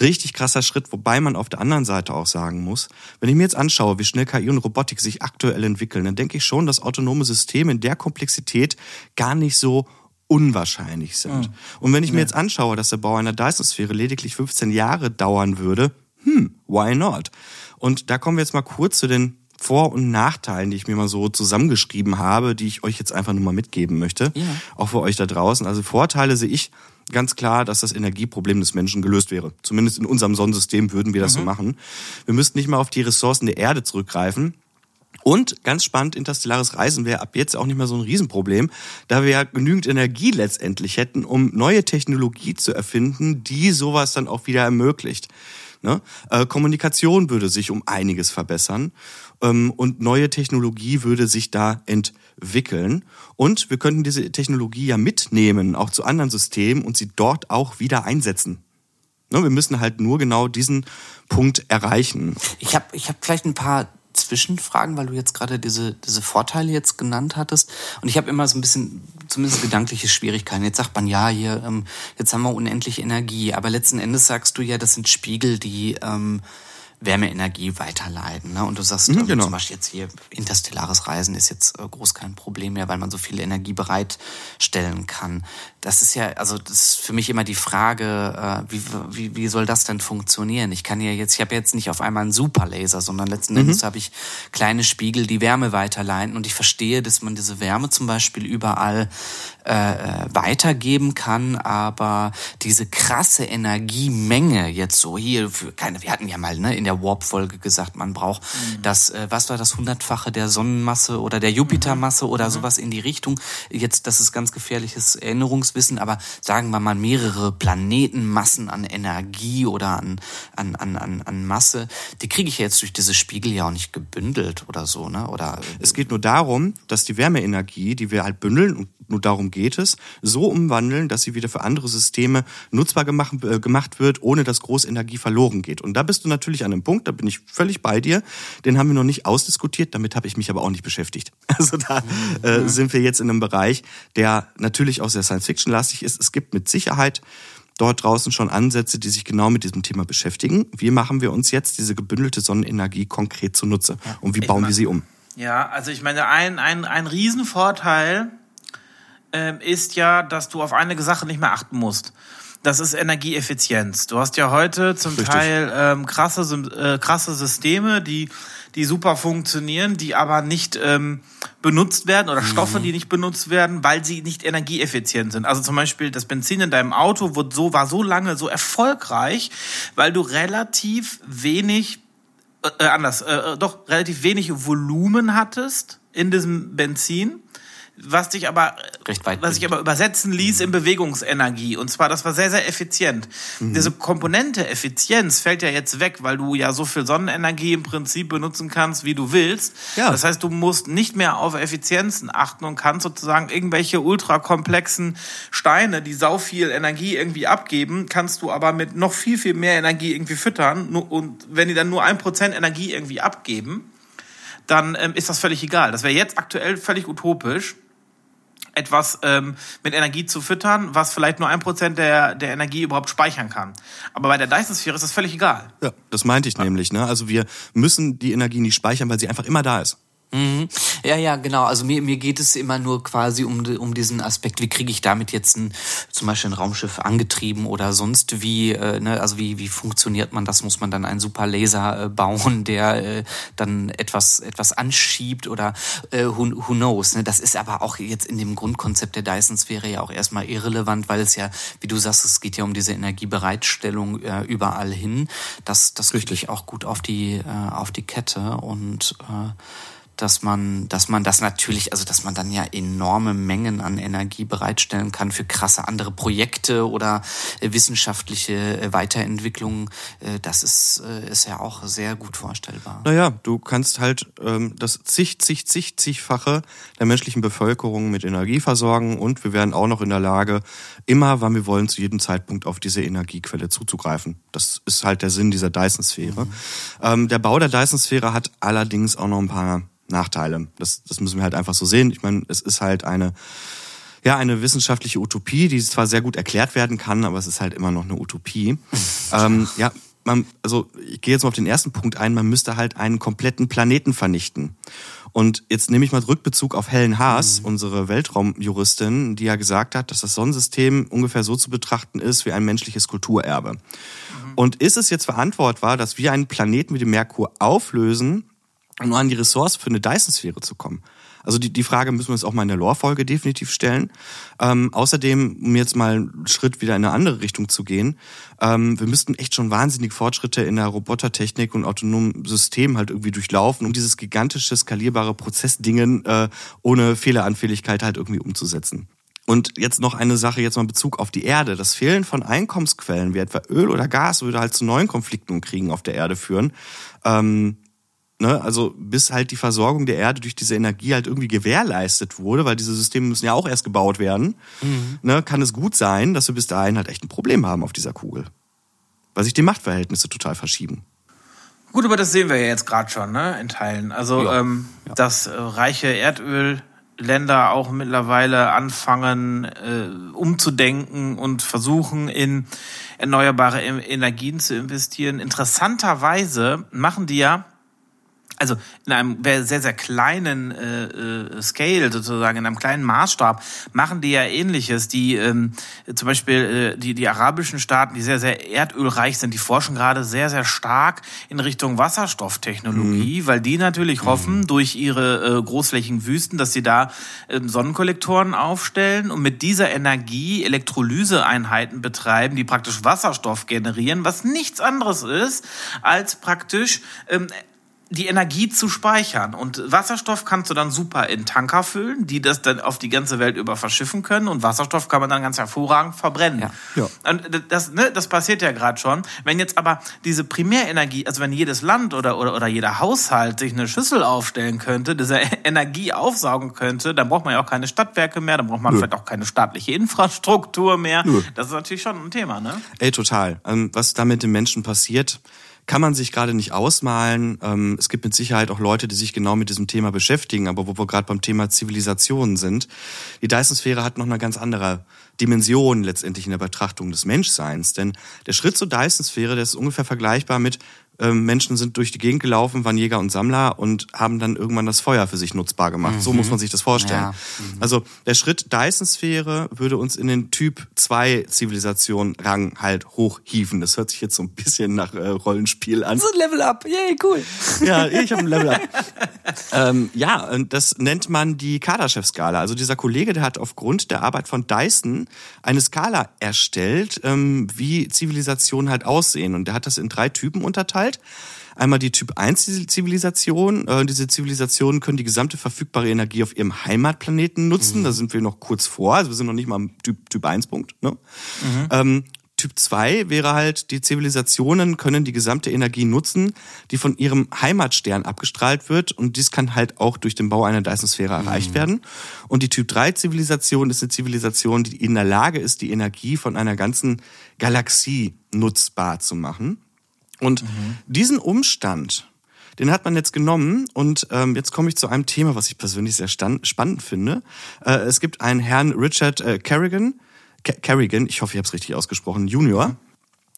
richtig krasser Schritt, wobei man auf der anderen Seite auch sagen muss, wenn ich mir jetzt anschaue, wie schnell KI und Robotik sich aktuell entwickeln, dann denke ich schon, dass autonome Systeme in der Komplexität gar nicht so unwahrscheinlich sind. Mhm. Und wenn ich mir jetzt anschaue, dass der Bau einer Dyson-Sphäre lediglich 15 Jahre dauern würde, hm, why not? Und da kommen wir jetzt mal kurz zu den vor- und Nachteilen, die ich mir mal so zusammengeschrieben habe, die ich euch jetzt einfach nur mal mitgeben möchte. Ja. Auch für euch da draußen. Also Vorteile sehe ich ganz klar, dass das Energieproblem des Menschen gelöst wäre. Zumindest in unserem Sonnensystem würden wir das mhm. so machen. Wir müssten nicht mal auf die Ressourcen der Erde zurückgreifen, und ganz spannend, interstellares Reisen wäre ab jetzt auch nicht mehr so ein Riesenproblem, da wir ja genügend Energie letztendlich hätten, um neue Technologie zu erfinden, die sowas dann auch wieder ermöglicht. Ne? Äh, Kommunikation würde sich um einiges verbessern ähm, und neue Technologie würde sich da entwickeln. Und wir könnten diese Technologie ja mitnehmen, auch zu anderen Systemen und sie dort auch wieder einsetzen. Ne? Wir müssen halt nur genau diesen Punkt erreichen. Ich habe ich hab vielleicht ein paar Zwischenfragen, weil du jetzt gerade diese, diese Vorteile jetzt genannt hattest. Und ich habe immer so ein bisschen, zumindest gedankliche Schwierigkeiten. Jetzt sagt man, ja, hier, ähm, jetzt haben wir unendlich Energie. Aber letzten Endes sagst du ja, das sind Spiegel, die ähm, Wärmeenergie weiterleiten. Ne? Und du sagst mhm, ähm, genau. zum Beispiel jetzt hier, interstellares Reisen ist jetzt äh, groß kein Problem mehr, weil man so viel Energie bereitstellen kann. Das ist ja, also das ist für mich immer die Frage, äh, wie, wie, wie soll das denn funktionieren? Ich kann ja jetzt, ich habe jetzt nicht auf einmal einen Superlaser, sondern letzten mhm. Endes habe ich kleine Spiegel, die Wärme weiterleiten. Und ich verstehe, dass man diese Wärme zum Beispiel überall äh, äh weitergeben kann, aber diese krasse Energiemenge jetzt so hier, für keine, wir hatten ja mal ne, in der Warp-Folge gesagt, man braucht mhm. das, äh, was war das, hundertfache der Sonnenmasse oder der Jupitermasse oder mhm. sowas in die Richtung. Jetzt, das ist ganz gefährliches Erinnerungswissen, aber sagen wir mal mehrere Planetenmassen an Energie oder an, an, an, an, an Masse, die kriege ich jetzt durch diese Spiegel ja auch nicht gebündelt oder so, ne? Oder es geht nur darum, dass die Wärmeenergie, die wir halt bündeln und nur darum geht es, so umwandeln, dass sie wieder für andere Systeme nutzbar gemacht, äh, gemacht wird, ohne dass Großenergie verloren geht. Und da bist du natürlich an einem Punkt, da bin ich völlig bei dir. Den haben wir noch nicht ausdiskutiert, damit habe ich mich aber auch nicht beschäftigt. Also da äh, sind wir jetzt in einem Bereich, der natürlich auch sehr Science-Fiction-lastig ist. Es gibt mit Sicherheit dort draußen schon Ansätze, die sich genau mit diesem Thema beschäftigen. Wie machen wir uns jetzt diese gebündelte Sonnenenergie konkret zunutze und wie bauen wir sie um? Ja, also ich meine, ein, ein, ein Riesenvorteil äh, ist ja, dass du auf eine Sache nicht mehr achten musst. Das ist Energieeffizienz. Du hast ja heute zum Richtig. Teil ähm, krasse, äh, krasse Systeme, die, die super funktionieren, die aber nicht ähm, benutzt werden oder Stoffe, mhm. die nicht benutzt werden, weil sie nicht energieeffizient sind. Also zum Beispiel das Benzin in deinem Auto wird so, war so lange so erfolgreich, weil du relativ wenig, äh, anders, äh, äh doch relativ wenig Volumen hattest in diesem Benzin was dich aber, was sich aber übersetzen ließ in Bewegungsenergie. Und zwar, das war sehr, sehr effizient. Mhm. Diese Komponente Effizienz fällt ja jetzt weg, weil du ja so viel Sonnenenergie im Prinzip benutzen kannst, wie du willst. Ja. Das heißt, du musst nicht mehr auf Effizienzen achten und kannst sozusagen irgendwelche ultrakomplexen Steine, die sau viel Energie irgendwie abgeben, kannst du aber mit noch viel, viel mehr Energie irgendwie füttern. Und wenn die dann nur ein Prozent Energie irgendwie abgeben, dann ähm, ist das völlig egal. Das wäre jetzt aktuell völlig utopisch etwas ähm, mit Energie zu füttern, was vielleicht nur ein Prozent der, der Energie überhaupt speichern kann. Aber bei der Dyson-Sphäre ist das völlig egal. Ja, das meinte ich ja. nämlich. Ne? Also wir müssen die Energie nicht speichern, weil sie einfach immer da ist. Mhm. Ja, ja, genau. Also mir, mir geht es immer nur quasi um, um diesen Aspekt, wie kriege ich damit jetzt ein, zum Beispiel ein Raumschiff angetrieben oder sonst wie, äh, ne, also wie, wie funktioniert man das? Muss man dann einen super Laser äh, bauen, der äh, dann etwas, etwas anschiebt oder äh, who, who knows? Ne? Das ist aber auch jetzt in dem Grundkonzept der Dyson-Sphäre ja auch erstmal irrelevant, weil es ja, wie du sagst, es geht ja um diese Energiebereitstellung äh, überall hin. Das, das kriege ich auch gut auf die, äh, auf die Kette und äh, dass man, dass man das natürlich, also dass man dann ja enorme Mengen an Energie bereitstellen kann für krasse andere Projekte oder äh, wissenschaftliche äh, Weiterentwicklungen. Äh, das ist, ist ja auch sehr gut vorstellbar. Naja, du kannst halt ähm, das zig, zig, zig, zigfache der menschlichen Bevölkerung mit Energie versorgen und wir werden auch noch in der Lage, immer, wann wir wollen, zu jedem Zeitpunkt auf diese Energiequelle zuzugreifen. Das ist halt der Sinn dieser Dyson-Sphäre. Mhm. Ähm, der Bau der Dyson-Sphäre hat allerdings auch noch ein paar Nachteile. Das, das müssen wir halt einfach so sehen. Ich meine, es ist halt eine, ja, eine wissenschaftliche Utopie, die zwar sehr gut erklärt werden kann, aber es ist halt immer noch eine Utopie. ähm, ja, man, also ich gehe jetzt mal auf den ersten Punkt ein, man müsste halt einen kompletten Planeten vernichten. Und jetzt nehme ich mal Rückbezug auf Helen Haas, mhm. unsere Weltraumjuristin, die ja gesagt hat, dass das Sonnensystem ungefähr so zu betrachten ist wie ein menschliches Kulturerbe. Mhm. Und ist es jetzt verantwortbar, dass wir einen Planeten wie den Merkur auflösen nur an die Ressource für eine Dyson-Sphäre zu kommen. Also die, die Frage müssen wir uns auch mal in der Lore-Folge definitiv stellen. Ähm, außerdem, um jetzt mal einen Schritt wieder in eine andere Richtung zu gehen, ähm, wir müssten echt schon wahnsinnig Fortschritte in der Robotertechnik und autonomen Systemen halt irgendwie durchlaufen, um dieses gigantische, skalierbare Prozessdingen äh, ohne Fehleranfälligkeit halt irgendwie umzusetzen. Und jetzt noch eine Sache, jetzt mal in Bezug auf die Erde. Das Fehlen von Einkommensquellen wie etwa Öl oder Gas würde halt zu neuen Konflikten und Kriegen auf der Erde führen. Ähm, Ne? Also bis halt die Versorgung der Erde durch diese Energie halt irgendwie gewährleistet wurde, weil diese Systeme müssen ja auch erst gebaut werden, mhm. ne? kann es gut sein, dass wir bis dahin halt echt ein Problem haben auf dieser Kugel. Weil sich die Machtverhältnisse total verschieben. Gut, aber das sehen wir ja jetzt gerade schon, ne? In Teilen. Also, ja. Ähm, ja. dass äh, reiche Erdölländer auch mittlerweile anfangen, äh, umzudenken und versuchen, in erneuerbare Energien zu investieren. Interessanterweise machen die ja also in einem sehr, sehr kleinen äh, äh, Scale, sozusagen, in einem kleinen Maßstab, machen die ja ähnliches. Die ähm, zum Beispiel äh, die, die arabischen Staaten, die sehr, sehr erdölreich sind, die forschen gerade sehr, sehr stark in Richtung Wasserstofftechnologie, mhm. weil die natürlich mhm. hoffen, durch ihre äh, großflächigen Wüsten, dass sie da äh, Sonnenkollektoren aufstellen und mit dieser Energie Elektrolyseeinheiten betreiben, die praktisch Wasserstoff generieren, was nichts anderes ist als praktisch ähm, die Energie zu speichern. Und Wasserstoff kannst du dann super in Tanker füllen, die das dann auf die ganze Welt über verschiffen können. Und Wasserstoff kann man dann ganz hervorragend verbrennen. Ja. ja. Und das, ne, das passiert ja gerade schon. Wenn jetzt aber diese Primärenergie, also wenn jedes Land oder, oder, oder jeder Haushalt sich eine Schüssel aufstellen könnte, diese Energie aufsaugen könnte, dann braucht man ja auch keine Stadtwerke mehr, dann braucht man Nö. vielleicht auch keine staatliche Infrastruktur mehr. Nö. Das ist natürlich schon ein Thema, ne? Ey, total. Ähm, was da mit den Menschen passiert, kann man sich gerade nicht ausmalen. Ähm, es gibt mit Sicherheit auch Leute, die sich genau mit diesem Thema beschäftigen, aber wo wir gerade beim Thema Zivilisation sind. Die Dyson-Sphäre hat noch eine ganz andere Dimension letztendlich in der Betrachtung des Menschseins. Denn der Schritt zur Dyson-Sphäre, der ist ungefähr vergleichbar mit ähm, Menschen sind durch die Gegend gelaufen, waren Jäger und Sammler und haben dann irgendwann das Feuer für sich nutzbar gemacht. Mhm. So muss man sich das vorstellen. Ja. Mhm. Also der Schritt Dyson-Sphäre würde uns in den Typ 2 Zivilisation Rang halt hochhieven. Das hört sich jetzt so ein bisschen nach äh, Rollenspiel an. So ein Level Up, yay, cool. Ja, ich habe ein Level Up. ähm, ja, und das nennt man die Kardashev-Skala. Also dieser Kollege, der hat aufgrund der Arbeit von Dyson eine Skala erstellt, ähm, wie Zivilisationen halt aussehen. Und der hat das in drei Typen unterteilt unterteilt. Einmal die Typ 1 Zivilisation. Äh, diese Zivilisationen können die gesamte verfügbare Energie auf ihrem Heimatplaneten nutzen. Mhm. Da sind wir noch kurz vor. Also wir sind noch nicht mal am Typ, typ 1 Punkt. Ne? Mhm. Ähm, typ 2 wäre halt, die Zivilisationen können die gesamte Energie nutzen, die von ihrem Heimatstern abgestrahlt wird. Und dies kann halt auch durch den Bau einer Dyson-Sphäre mhm. erreicht werden. Und die Typ 3 Zivilisation ist eine Zivilisation, die in der Lage ist, die Energie von einer ganzen Galaxie nutzbar zu machen. Und mhm. diesen Umstand, den hat man jetzt genommen und ähm, jetzt komme ich zu einem Thema, was ich persönlich sehr spannend finde. Äh, es gibt einen Herrn Richard äh, Kerrigan, Kerrigan, ich hoffe, ich habe es richtig ausgesprochen, Junior.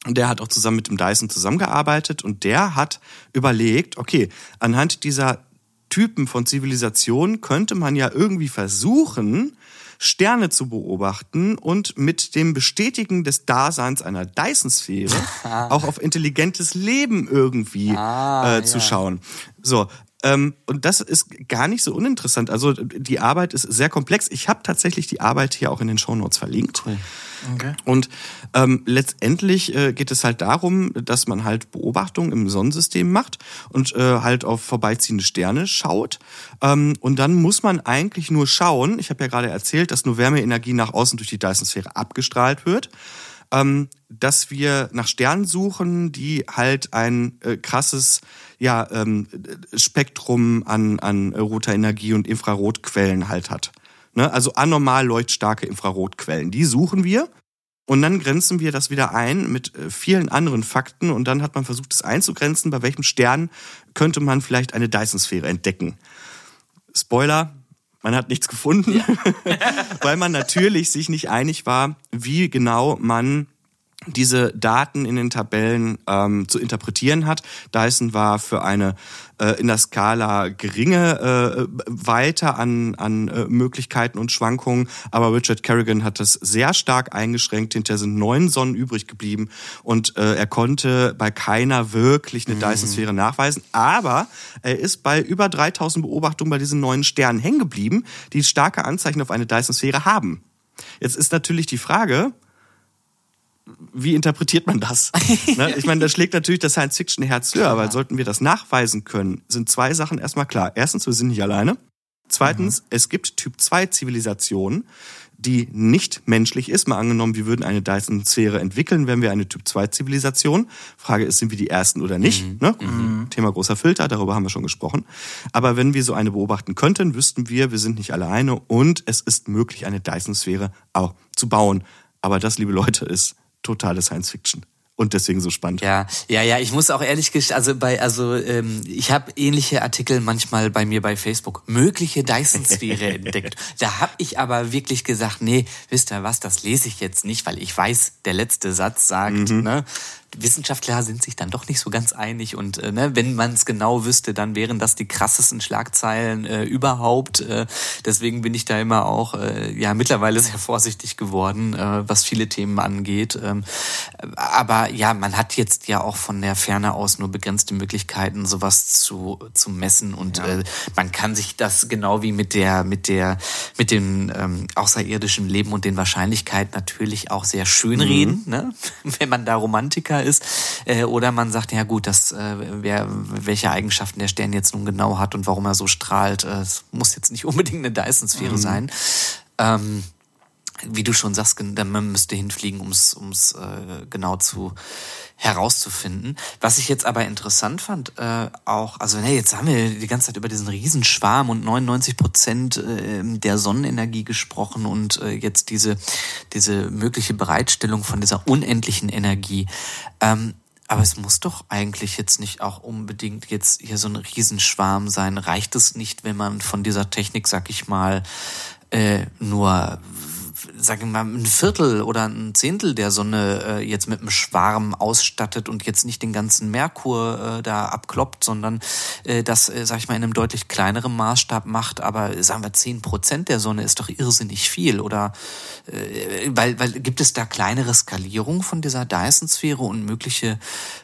Und der hat auch zusammen mit dem Dyson zusammengearbeitet und der hat überlegt, okay, anhand dieser Typen von Zivilisation könnte man ja irgendwie versuchen, Sterne zu beobachten und mit dem Bestätigen des Daseins einer Dyson-Sphäre auch auf intelligentes Leben irgendwie ah, äh, zu ja. schauen. So, ähm, und das ist gar nicht so uninteressant. Also die Arbeit ist sehr komplex. Ich habe tatsächlich die Arbeit hier auch in den Shownotes verlinkt. Cool. Okay. Und ähm, letztendlich äh, geht es halt darum, dass man halt Beobachtungen im Sonnensystem macht und äh, halt auf vorbeiziehende Sterne schaut. Ähm, und dann muss man eigentlich nur schauen, ich habe ja gerade erzählt, dass nur Wärmeenergie nach außen durch die Dyson-Sphäre abgestrahlt wird ähm, dass wir nach Sternen suchen, die halt ein äh, krasses ja, ähm, Spektrum an, an roter Energie und Infrarotquellen halt hat. Ne? Also anormal leuchtstarke Infrarotquellen. Die suchen wir und dann grenzen wir das wieder ein mit äh, vielen anderen Fakten und dann hat man versucht, es einzugrenzen, bei welchem Stern könnte man vielleicht eine Dyson-Sphäre entdecken. Spoiler, man hat nichts gefunden, ja. weil man natürlich sich nicht einig war, wie genau man diese Daten in den Tabellen ähm, zu interpretieren hat. Dyson war für eine äh, in der Skala geringe äh, Weite an, an äh, Möglichkeiten und Schwankungen, aber Richard Kerrigan hat das sehr stark eingeschränkt. Hinterher sind neun Sonnen übrig geblieben und äh, er konnte bei keiner wirklich eine mhm. Dyson-Sphäre nachweisen, aber er ist bei über 3000 Beobachtungen bei diesen neuen Sternen hängen geblieben, die starke Anzeichen auf eine Dyson-Sphäre haben. Jetzt ist natürlich die Frage, wie interpretiert man das? ne? Ich meine, da schlägt natürlich das Science-Fiction-Herz höher, weil sollten wir das nachweisen können, sind zwei Sachen erstmal klar. Erstens, wir sind nicht alleine. Zweitens, mhm. es gibt Typ 2 Zivilisationen, die nicht menschlich ist. Mal angenommen, wir würden eine Dyson-Sphäre entwickeln, wenn wir eine Typ 2 Zivilisation. Frage ist, sind wir die Ersten oder nicht? Mhm. Ne? Mhm. Thema großer Filter, darüber haben wir schon gesprochen. Aber wenn wir so eine beobachten könnten, wüssten wir, wir sind nicht alleine und es ist möglich, eine Dyson-Sphäre auch zu bauen. Aber das, liebe Leute, ist totale Science Fiction und deswegen so spannend. Ja, ja, ja. Ich muss auch ehrlich gesagt, also bei, also ähm, ich habe ähnliche Artikel manchmal bei mir bei Facebook. Mögliche Dyson-Sphäre entdeckt. Da habe ich aber wirklich gesagt, nee, wisst ihr was, das lese ich jetzt nicht, weil ich weiß, der letzte Satz sagt, mhm. ne, Wissenschaftler sind sich dann doch nicht so ganz einig und äh, ne, wenn man es genau wüsste, dann wären das die krassesten Schlagzeilen äh, überhaupt. Äh, deswegen bin ich da immer auch äh, ja mittlerweile sehr vorsichtig geworden, äh, was viele Themen angeht. Ähm, aber ja, man hat jetzt ja auch von der Ferne aus nur begrenzte Möglichkeiten, sowas zu zu messen und ja. äh, man kann sich das genau wie mit der mit der mit dem ähm, außerirdischen Leben und den Wahrscheinlichkeiten natürlich auch sehr schön mhm. reden, ne? wenn man da Romantiker ist. Äh, oder man sagt, ja gut, das, äh, wer, welche Eigenschaften der Stern jetzt nun genau hat und warum er so strahlt, äh, es muss jetzt nicht unbedingt eine Dyson-Sphäre mhm. sein. Ähm, wie du schon sagst, man müsste hinfliegen, um es äh, genau zu herauszufinden. Was ich jetzt aber interessant fand, äh, auch, also ne, jetzt haben wir die ganze Zeit über diesen Riesenschwarm und 99 Prozent äh, der Sonnenenergie gesprochen und äh, jetzt diese, diese mögliche Bereitstellung von dieser unendlichen Energie. Ähm, aber es muss doch eigentlich jetzt nicht auch unbedingt jetzt hier so ein Riesenschwarm sein. Reicht es nicht, wenn man von dieser Technik, sag ich mal, äh, nur sagen wir mal, ein Viertel oder ein Zehntel der Sonne äh, jetzt mit einem Schwarm ausstattet und jetzt nicht den ganzen Merkur äh, da abkloppt, sondern äh, das, äh, sag ich mal, in einem deutlich kleineren Maßstab macht. Aber sagen wir, zehn Prozent der Sonne ist doch irrsinnig viel. Oder äh, weil, weil gibt es da kleinere Skalierung von dieser Dyson-Sphäre und mögliche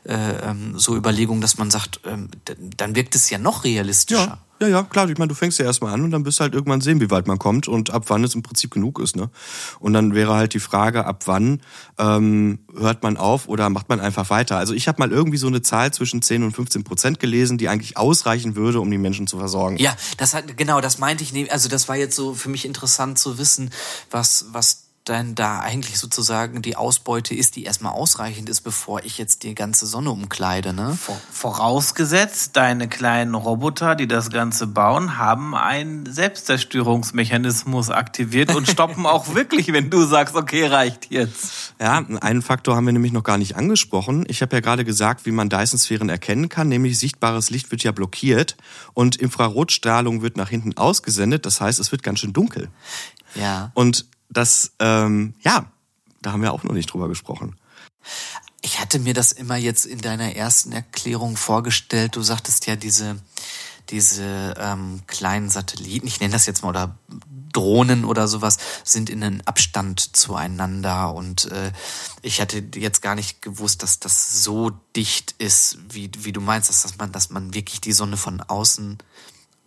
äh, ähm, so Überlegungen, dass man sagt, ähm, dann wirkt es ja noch realistischer. Ja. Ja, ja, klar. Ich meine, du fängst ja erstmal an und dann du halt irgendwann sehen, wie weit man kommt und ab wann es im Prinzip genug ist. Ne? Und dann wäre halt die Frage, ab wann ähm, hört man auf oder macht man einfach weiter. Also ich habe mal irgendwie so eine Zahl zwischen 10 und 15 Prozent gelesen, die eigentlich ausreichen würde, um die Menschen zu versorgen. Ja, das hat genau, das meinte ich. Also das war jetzt so für mich interessant zu wissen, was was denn da eigentlich sozusagen die Ausbeute ist, die erstmal ausreichend ist, bevor ich jetzt die ganze Sonne umkleide. Ne? Vorausgesetzt, deine kleinen Roboter, die das Ganze bauen, haben einen Selbstzerstörungsmechanismus aktiviert und stoppen auch wirklich, wenn du sagst, okay, reicht jetzt. Ja, einen Faktor haben wir nämlich noch gar nicht angesprochen. Ich habe ja gerade gesagt, wie man Dyson-Sphären erkennen kann, nämlich sichtbares Licht wird ja blockiert und Infrarotstrahlung wird nach hinten ausgesendet. Das heißt, es wird ganz schön dunkel. Ja. Und das, ähm, ja, da haben wir auch noch nicht drüber gesprochen. Ich hatte mir das immer jetzt in deiner ersten Erklärung vorgestellt. Du sagtest ja diese, diese ähm, kleinen Satelliten, ich nenne das jetzt mal, oder Drohnen oder sowas, sind in einem Abstand zueinander. Und äh, ich hatte jetzt gar nicht gewusst, dass das so dicht ist, wie, wie du meinst, dass, dass, man, dass man wirklich die Sonne von außen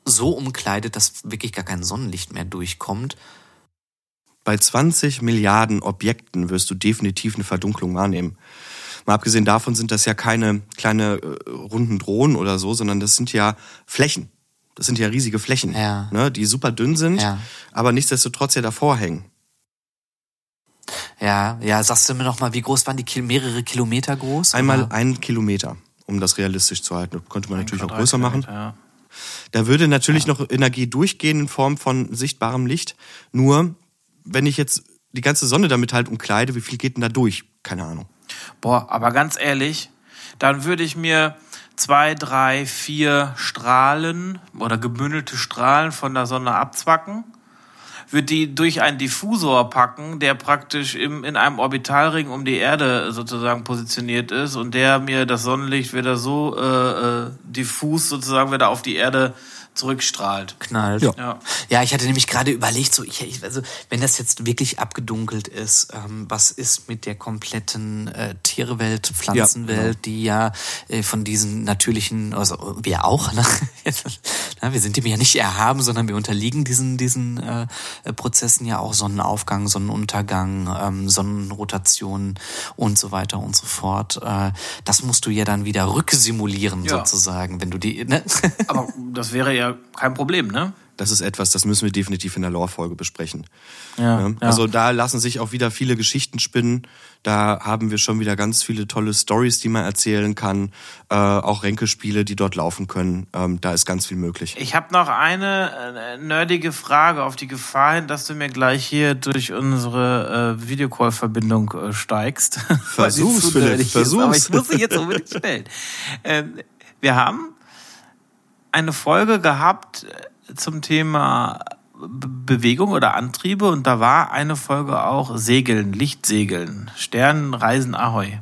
so umkleidet, dass wirklich gar kein Sonnenlicht mehr durchkommt. Bei 20 Milliarden Objekten wirst du definitiv eine Verdunklung wahrnehmen. Mal abgesehen davon sind das ja keine kleine äh, runden Drohnen oder so, sondern das sind ja Flächen. Das sind ja riesige Flächen, ja. ne, die super dünn sind, Ja. aber nichtsdestotrotz ja davor hängen. Ja, ja, sagst du mir noch mal, wie groß waren die? Kil mehrere Kilometer groß? Einmal oder? einen Kilometer, um das realistisch zu halten. Könnte man natürlich auch größer machen. Ja. Da würde natürlich noch Energie durchgehen in Form von sichtbarem Licht. Nur, wenn ich jetzt die ganze Sonne damit halt umkleide, wie viel geht denn da durch? Keine Ahnung. Boah, aber ganz ehrlich, dann würde ich mir zwei, drei, vier Strahlen oder gebündelte Strahlen von der Sonne abzwacken, würde die durch einen Diffusor packen, der praktisch im, in einem Orbitalring um die Erde sozusagen positioniert ist und der mir das Sonnenlicht wieder so äh, äh, diffus sozusagen wieder auf die Erde zurückstrahlt. knallt. Ja. Ja. Ja, ich hatte nämlich gerade überlegt, so ich, also wenn das jetzt wirklich abgedunkelt ist, ähm, was ist mit der kompletten äh, Tierwelt, Pflanzenwelt, die ja äh, von diesen natürlichen, also wir auch, ne? Na, wir sind dem ja nicht erhaben, sondern wir unterliegen diesen diesen äh, Prozessen ja auch Sonnenaufgang, Sonnenuntergang, ähm, Sonnenrotation und so weiter und so fort. Äh, das musst du ja dann wieder rücksimulieren Ja. sozusagen, wenn du die, ne? Aber das wäre ja kein Problem, ne? Das ist etwas, das müssen wir definitiv in der Lore-Folge besprechen. Ja, Ja, Also da lassen sich auch wieder viele Geschichten spinnen. Da haben wir schon wieder ganz viele tolle Stories, die man erzählen kann. Äh, auch Ränkespiele, die dort laufen können. Ähm, da ist ganz viel möglich. Ich habe noch eine äh, nerdige Frage auf die Gefahr hin, dass du mir gleich hier durch unsere äh, Videocall-Verbindung äh, steigst. Versuch's, Philipp, ist. versuch's. Aber ich muss sie jetzt unbedingt stellen. Ähm, wir haben eine Folge gehabt äh, zum Thema Be- Bewegung oder Antriebe und da war eine Folge auch Segeln, Lichtsegeln, Sternenreisen Ahoi.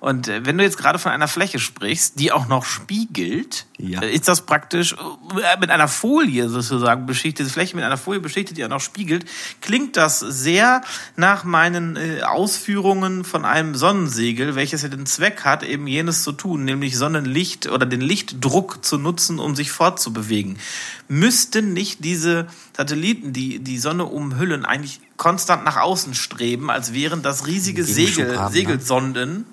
Und äh, wenn du jetzt gerade von einer Fläche sprichst, die auch noch spiegelt, Ja. äh, ist das praktisch äh, mit einer Folie sozusagen beschichtet, diese Fläche mit einer Folie beschichtet, die auch noch spiegelt, klingt das sehr nach meinen Ausführungen von einem Sonnensegel, welches ja den Zweck hat, eben jenes zu tun, nämlich Sonnenlicht oder den Lichtdruck zu nutzen, um sich fortzubewegen. Müssten nicht diese Satelliten, die die Sonne umhüllen, eigentlich konstant nach außen streben, als wären das riesige Segel, haben, ne? Segelsonden?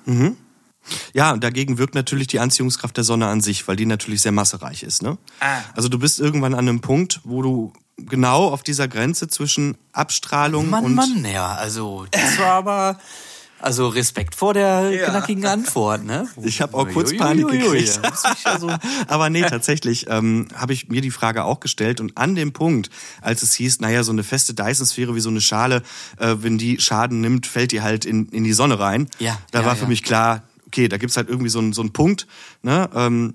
Ja, und dagegen wirkt natürlich die Anziehungskraft der Sonne an sich, weil die natürlich sehr massereich ist. Ne? Ah. Also du bist irgendwann an einem Punkt, wo du genau auf dieser Grenze zwischen Abstrahlung Mann, und Mann, ja, also das war aber also Respekt vor der Ja. knackigen Antwort, ne? Ich habe auch kurz Panik uiuiui, gekriegt. Aber nee, tatsächlich ähm, habe ich mir die Frage auch gestellt und an dem Punkt, als es hieß, naja, so eine feste Dyson-Sphäre wie so eine Schale, äh, wenn die Schaden nimmt, fällt die halt in, in die Sonne rein. Ja, da ja, war für ja. mich klar, okay, da gibt's halt irgendwie so einen, so einen Punkt, ne? Ähm,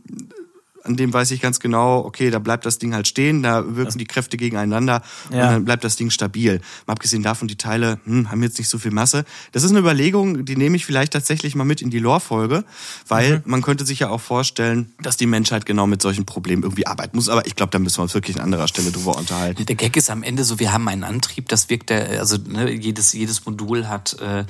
an dem weiß ich ganz genau, okay, da bleibt das Ding halt stehen, da wirken die Kräfte gegeneinander und Ja. dann bleibt das Ding stabil. Mal abgesehen davon, die Teile hm, haben jetzt nicht so viel Masse. Das ist eine Überlegung, die nehme ich vielleicht tatsächlich mal mit in die Lore-Folge, weil man könnte sich ja auch vorstellen, dass die Menschheit genau mit solchen Problemen irgendwie arbeiten muss. Aber ich glaube, da müssen wir uns wirklich an anderer Stelle drüber unterhalten. Der Gag ist am Ende so, wir haben einen Antrieb, das wirkt der, also ne, jedes, jedes Modul hat, äh,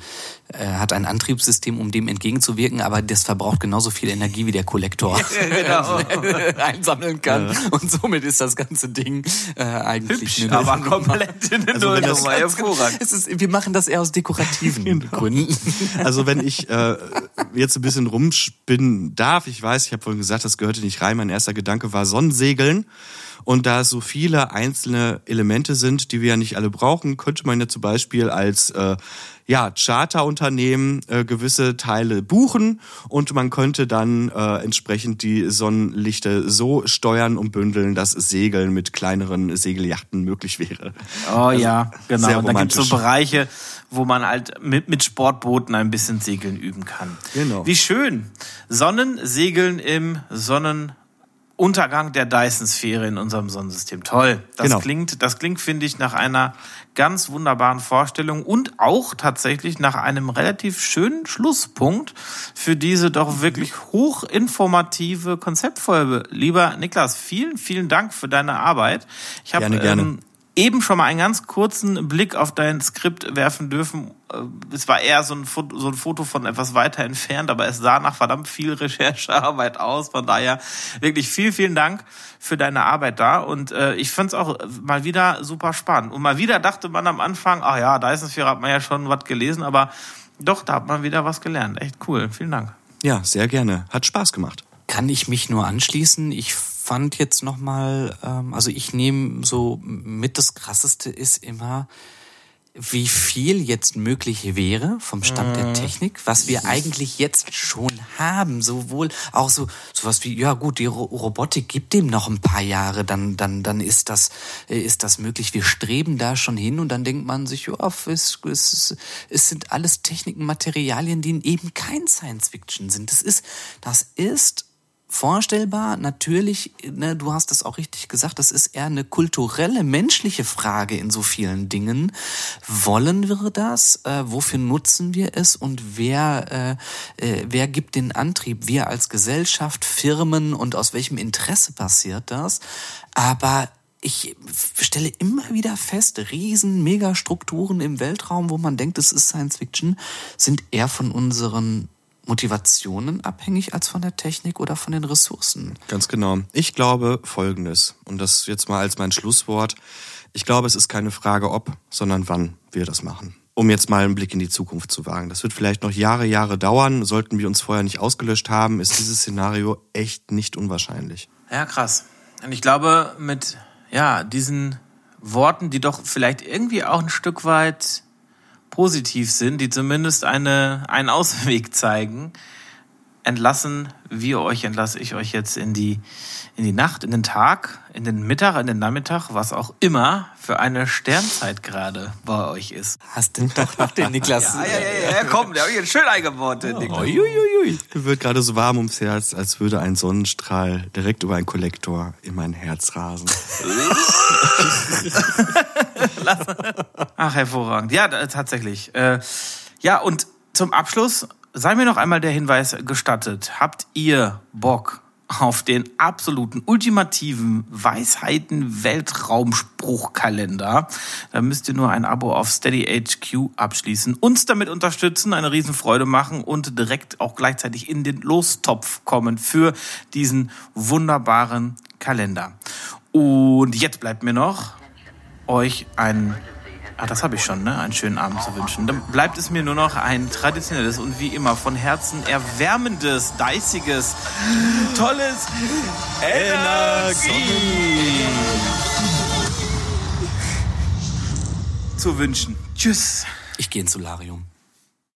äh, hat ein Antriebssystem, um dem entgegenzuwirken, aber das verbraucht genauso viel Energie wie der Kollektor genau. einsammeln kann. Und somit ist das ganze Ding äh, eigentlich Hübsch, eine aber komplett in der Also Nullnummer. Hervorragend. es ist, wir machen das eher aus dekorativen Gründen. Also wenn ich äh, jetzt ein bisschen rumspinnen darf, ich weiß, ich habe vorhin gesagt, das gehörte nicht rein. Mein erster Gedanke war Sonnensegeln. Und da es so viele einzelne Elemente sind, die wir ja nicht alle brauchen, könnte man ja zum Beispiel als äh, ja, Charterunternehmen äh, gewisse Teile buchen und man könnte dann äh, entsprechend die Sonnenlichter so steuern und bündeln, dass Segeln mit kleineren Segeljachten möglich wäre. Oh ja, genau. Und da gibt es so. Bereiche, wo man halt mit, mit Sportbooten ein bisschen segeln üben kann. Genau. Wie schön. Sonnensegeln im Untergang der Dyson-Sphäre in unserem Sonnensystem. Toll. Das genau. klingt, das klingt, finde ich, nach einer ganz wunderbaren Vorstellung und auch tatsächlich nach einem relativ schönen Schlusspunkt für diese doch wirklich hochinformative Konzeptfolge. Lieber Niklas, vielen, vielen Dank für deine Arbeit. Ich habe gerne, gerne. Ähm, eben schon mal einen ganz kurzen Blick auf dein Skript werfen dürfen. Äh, es war eher so ein, Foto, so ein Foto von etwas weiter entfernt, aber es sah nach verdammt viel Recherchearbeit aus. Von daher wirklich vielen, vielen Dank für deine Arbeit da. Und äh, ich fand es auch mal wieder super spannend. Und mal wieder dachte man am Anfang, ach ja, Dyson-Sphäre hat man ja schon was gelesen, aber doch, da hat man wieder was gelernt. Echt cool. Vielen Dank. Ja, sehr gerne. Hat Spaß gemacht. Kann ich mich nur anschließen. Ich fand jetzt nochmal, ähm, also ich nehme so mit das Krasseste ist immer, wie viel jetzt möglich wäre vom Stand der mhm. Technik, was wir eigentlich jetzt schon haben, sowohl auch so sowas wie ja gut, die Robotik gibt dem noch ein paar Jahre, dann dann dann ist das ist das möglich. Wir streben da schon hin und dann denkt man sich, ja, es, es, es sind alles Techniken, Materialien, die eben kein Science Fiction sind. Das ist das ist vorstellbar. Natürlich, ne, du hast es auch richtig gesagt, das ist eher eine kulturelle, menschliche Frage in so vielen Dingen. Wollen wir das? Äh, wofür nutzen wir es? Und wer, äh, äh, wer gibt den Antrieb? Wir als Gesellschaft, Firmen und aus welchem Interesse passiert das? Aber ich stelle immer wieder fest, riesen Megastrukturen im Weltraum, wo man denkt, es ist Science Fiction, sind eher von unseren Motivationen abhängig als von der Technik oder von den Ressourcen? Ganz genau. Ich glaube Folgendes, und das jetzt mal als mein Schlusswort. Ich glaube, es ist keine Frage, ob, sondern wann wir das machen. Um jetzt mal einen Blick in die Zukunft zu wagen. Das wird vielleicht noch Jahre, Jahre dauern. Sollten wir uns vorher nicht ausgelöscht haben, ist dieses Szenario echt nicht unwahrscheinlich. Ja, krass. Und ich glaube, mit ja, diesen Worten, die doch vielleicht irgendwie auch ein Stück weit positiv sind, die zumindest eine, einen Ausweg zeigen, entlassen wir euch, entlasse ich euch jetzt in die, in die Nacht, in den Tag, in den Mittag, in den Nachmittag, was auch immer für eine Sternzeit gerade bei euch ist. Hast du doch noch den Niklas. ja, ja, ja, ja, komm, der habe ich jetzt schön eingebaut, den Niklas. Uiuiui. Mir wird gerade so warm ums Herz, als würde ein Sonnenstrahl direkt über einen Kollektor in mein Herz rasen. Ach, hervorragend. Ja, tatsächlich. Äh, ja, und zum Abschluss sei mir noch einmal der Hinweis gestattet. Habt ihr Bock auf den absoluten, ultimativen Weisheiten-Weltraumspruchkalender? Da müsst ihr nur ein Abo auf Steady HQ abschließen, uns damit unterstützen, eine Riesenfreude machen und direkt auch gleichzeitig in den Lostopf kommen für diesen wunderbaren Kalender. Und jetzt bleibt mir noch, euch einen Ah, das habe ich schon, ne? Einen schönen Abend zu wünschen. Dann bleibt es mir nur noch ein traditionelles und wie immer von Herzen erwärmendes, deißiges, tolles Energie zu wünschen. Tschüss. Ich gehe ins Solarium.